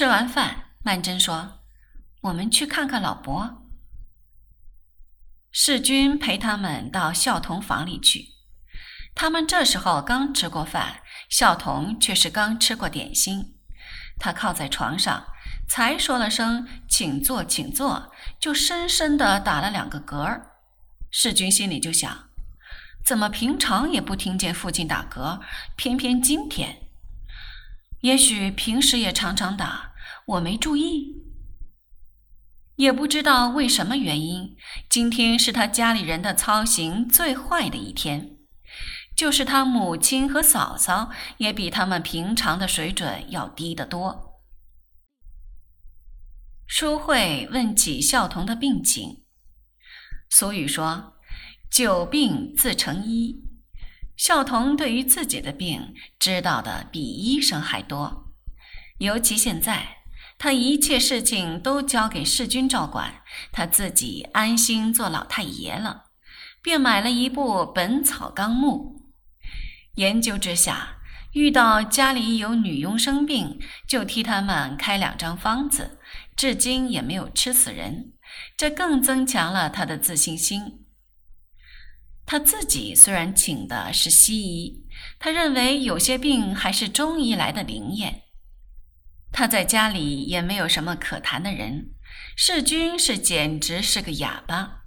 吃完饭，曼桢说：“我们去看看老伯。”世君陪他们到孝童房里去。他们这时候刚吃过饭，孝童却是刚吃过点心。他靠在床上，才说了声“请坐，请坐”，就深深地打了两个嗝儿。世君心里就想：怎么平常也不听见父亲打嗝，偏偏今天？也许平时也常常打，我没注意。也不知道为什么原因，今天是他家里人的操行最坏的一天。就是他母亲和嫂嫂也比他们平常的水准要低得多。淑慧问起孝童的病情，俗语说：“久病自成医。”孝童对于自己的病知道的比医生还多，尤其现在他一切事情都交给世君照管，他自己安心做老太爷了，便买了一部《本草纲目》。研究之下，遇到家里有女佣生病，就替他们开两张方子，至今也没有吃死人。这更增强了他的自信心。他自己虽然请的是西医，他认为有些病还是中医来的灵验。他在家里也没有什么可谈的人，世君是简直是个哑巴。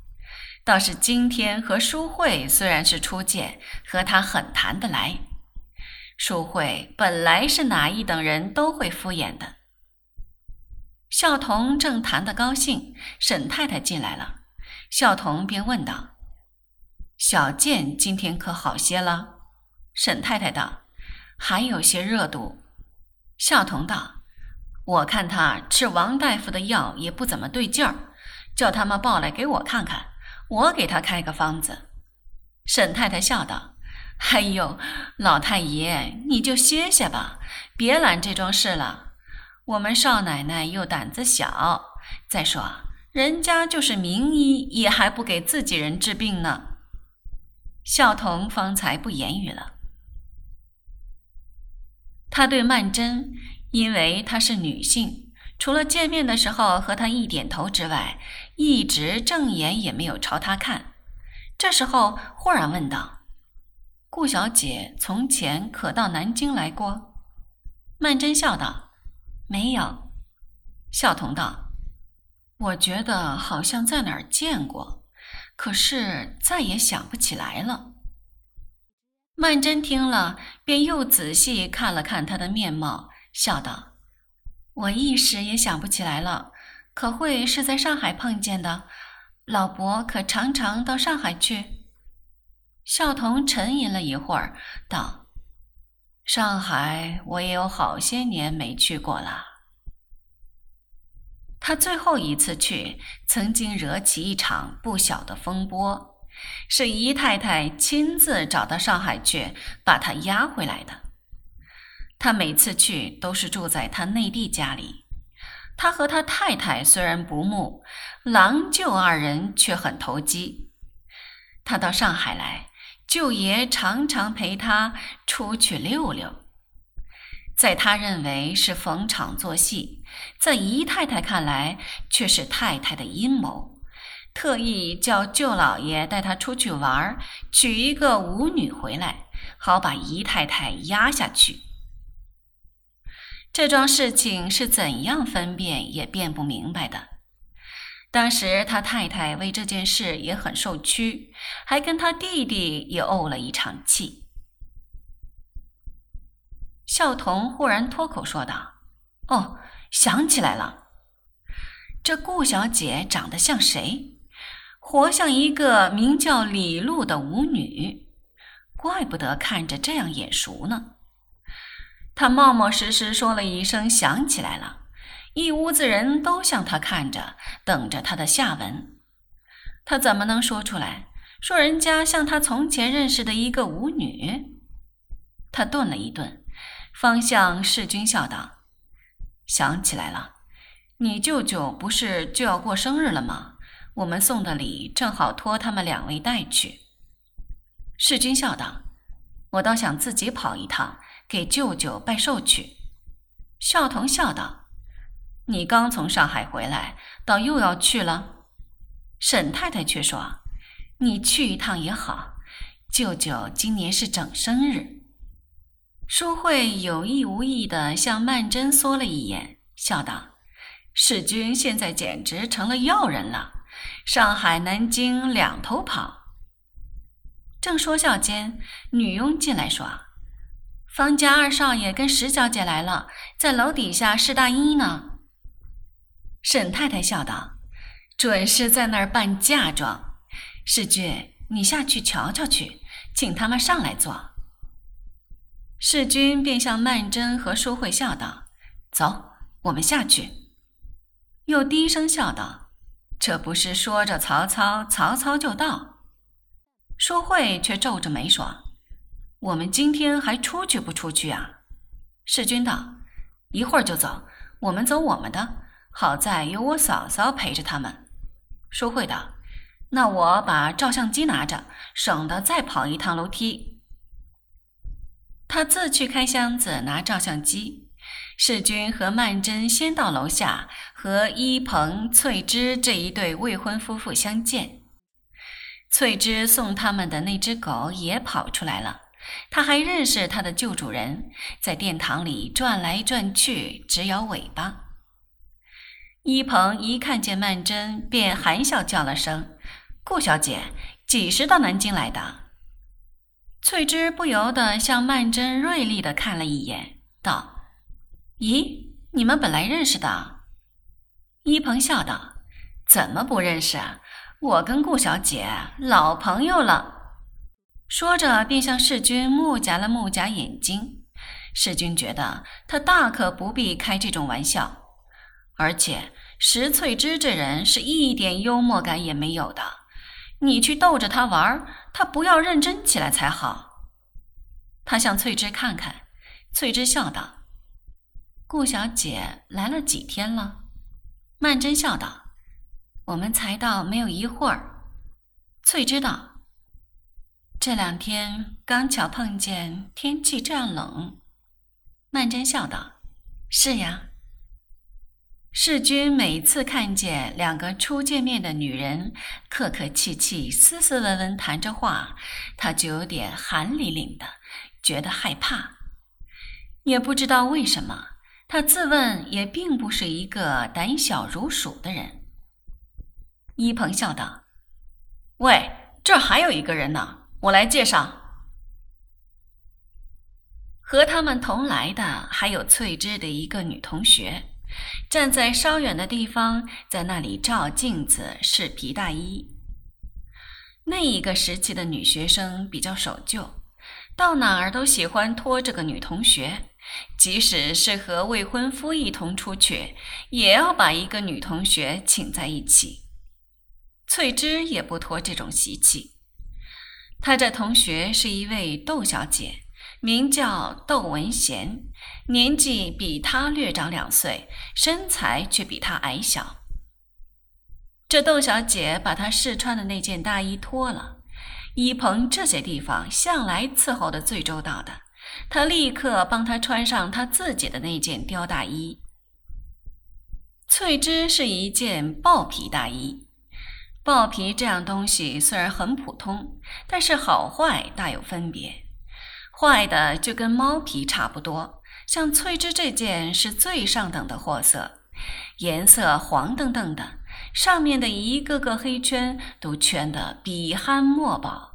倒是今天和淑慧虽然是初见，和他很谈得来。淑慧本来是哪一等人都会敷衍的。孝童正谈得高兴，沈太太进来了，孝童便问道：“小健今天可好些了？”沈太太道：“还有些热度。”孝童道：“我看他吃王大夫的药也不怎么对劲儿，叫他们抱来给我看看。”我给他开个方子，沈太太笑道：“哎呦，老太爷，你就歇歇吧，别揽这桩事了。我们少奶奶又胆子小，再说人家就是名医，也还不给自己人治病呢。”孝童方才不言语了。他对曼桢，因为她是女性。除了见面的时候和他一点头之外，一直正眼也没有朝他看。这时候忽然问道：“顾小姐从前可到南京来过？”曼桢笑道：“没有。”孝童道：“我觉得好像在哪儿见过，可是再也想不起来了。”曼桢听了，便又仔细看了看他的面貌，笑道。我一时也想不起来了，可会是在上海碰见的？老伯可常常到上海去？孝童沉吟了一会儿，道：“上海我也有好些年没去过了。他最后一次去，曾经惹起一场不小的风波，是姨太太亲自找到上海去，把他押回来的。”他每次去都是住在他内地家里，他和他太太虽然不睦，郎舅二人却很投机。他到上海来，舅爷常常陪他出去溜溜，在他认为是逢场作戏，在姨太太看来却是太太的阴谋，特意叫舅老爷带他出去玩，娶一个舞女回来，好把姨太太压下去。这桩事情是怎样分辨也辨不明白的。当时他太太为这件事也很受屈，还跟他弟弟也怄了一场气。孝童忽然脱口说道：“哦，想起来了，这顾小姐长得像谁？活像一个名叫李露的舞女，怪不得看着这样眼熟呢。”他冒冒失失说了一声“想起来了”，一屋子人都向他看着，等着他的下文。他怎么能说出来？说人家像他从前认识的一个舞女？他顿了一顿，方向世君笑道：“想起来了，你舅舅不是就要过生日了吗？我们送的礼正好托他们两位带去。”世君笑道：“我倒想自己跑一趟。”给舅舅拜寿去，孝童笑道：“你刚从上海回来，倒又要去了。”沈太太却说：“你去一趟也好，舅舅今年是整生日。”淑慧有意无意地向曼桢缩了一眼，笑道。世君现在简直成了要人了，上海、南京两头跑。正说笑间，女佣进来说：“方家二少爷跟石小姐来了，在楼底下试大衣呢。”沈太太笑道：“准是在那儿办嫁妆。世君，你下去瞧瞧去，请他们上来坐。”世君便向曼桢和淑慧笑道：“走，我们下去。”又低声笑道：“这不是说着曹操，曹操就到。”淑慧却皱着眉说：“我们今天还出去不出去啊？”世君道：“一会儿就走，我们走我们的。好在有我嫂嫂陪着他们。”淑慧道：“那我把照相机拿着，省得再跑一趟楼梯。”他自去开箱子拿照相机。世君和曼桢先到楼下，和伊鹏、翠芝这一对未婚夫妇相见。翠芝送他们的那只狗也跑出来了，他还认识他的旧主人，在殿堂里转来转去，直摇尾巴。伊鹏一看见曼桢，便含笑叫了声：“顾小姐，几时到南京来的？”翠芝不由得向曼桢锐利地看了一眼，道。咦，你们本来认识的？一鹏笑道：“怎么不认识？我跟顾小姐老朋友了。”说着，便向世君目夹了目夹眼睛。世君觉得他大可不必开这种玩笑，而且石翠芝这人是一点幽默感也没有的。你去逗着他玩，他不要认真起来才好。他向翠芝看看，翠芝笑道。顾小姐来了几天了？曼桢笑道：“我们才到没有一会儿。”翠芝道：“这两天刚巧碰见天气这样冷。”曼桢笑道：“是呀。”世君每次看见两个初见面的女人客客气气、斯斯文文谈着话，他就有点寒凛凛的，觉得害怕，也不知道为什么。他自问也并不是一个胆小如鼠的人。一鹏笑道：“喂，这还有一个人呢，我来介绍。和他们同来的还有翠芝的一个女同学，站在稍远的地方，在那里照镜子试皮大衣。那一个时期的女学生比较守旧，到哪儿都喜欢拖着个女同学。”即使是和未婚夫一同出去，也要把一个女同学请在一起。翠芝也不脱这种习气。她这同学是一位窦小姐，名叫窦文贤，年纪比她略长两岁，身材却比她矮小。这窦小姐把她试穿的那件大衣脱了，衣棚这些地方向来伺候的最周到的。他立刻帮他穿上他自己的那件貂大衣。翠芝是一件豹皮大衣，豹皮这样东西虽然很普通，但是好坏大有分别。坏的就跟猫皮差不多，像翠芝这件是最上等的货色，颜色黄澄澄的，上面的一个个黑圈都圈得比憨莫宝。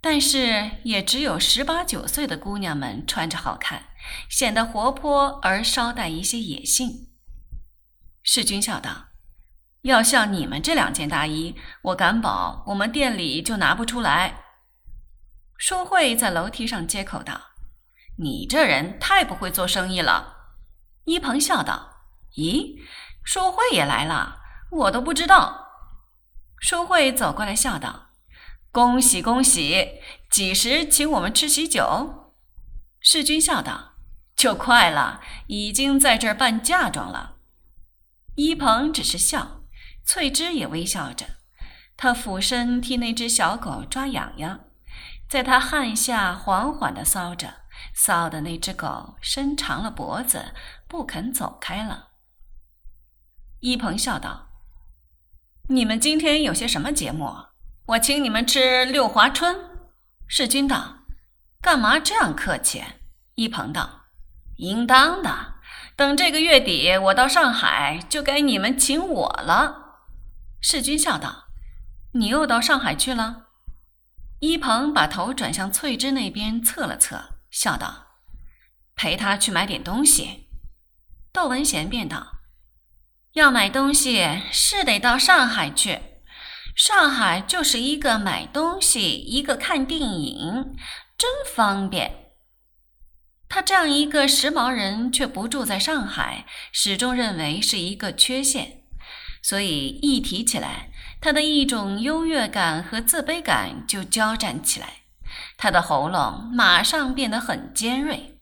但是也只有十八九岁的姑娘们穿着好看，显得活泼而稍带一些野性。世君笑道：“要像你们这两件大衣，我敢保我们店里就拿不出来。”淑慧在楼梯上接口道：“你这人太不会做生意了。”一鹏笑道：“咦，淑慧也来了，我都不知道。”淑慧走过来笑道。恭喜恭喜！几时请我们吃喜酒？世君笑道：“就快了，已经在这儿办嫁妆了。”一鹏只是笑，翠芝也微笑着。她俯身替那只小狗抓痒痒，在他汗下缓缓地搔着，搔的那只狗伸长了脖子，不肯走开了。一鹏笑道：“你们今天有些什么节目？我请你们吃六华春。”世君道：“干嘛这样客气？”一鹏道：“应当的。等这个月底我到上海，就该你们请我了。”世君笑道：“你又到上海去了？”一鹏把头转向翠芝那边，侧了侧，笑道：“陪他去买点东西。”窦文贤便道：“要买东西是得到上海去，上海就是一个买东西，一个看电影，真方便。”他这样一个时髦人，却不住在上海，始终认为是一个缺陷，所以一提起来，他的一种优越感和自卑感就交战起来，他的喉咙马上变得很尖锐。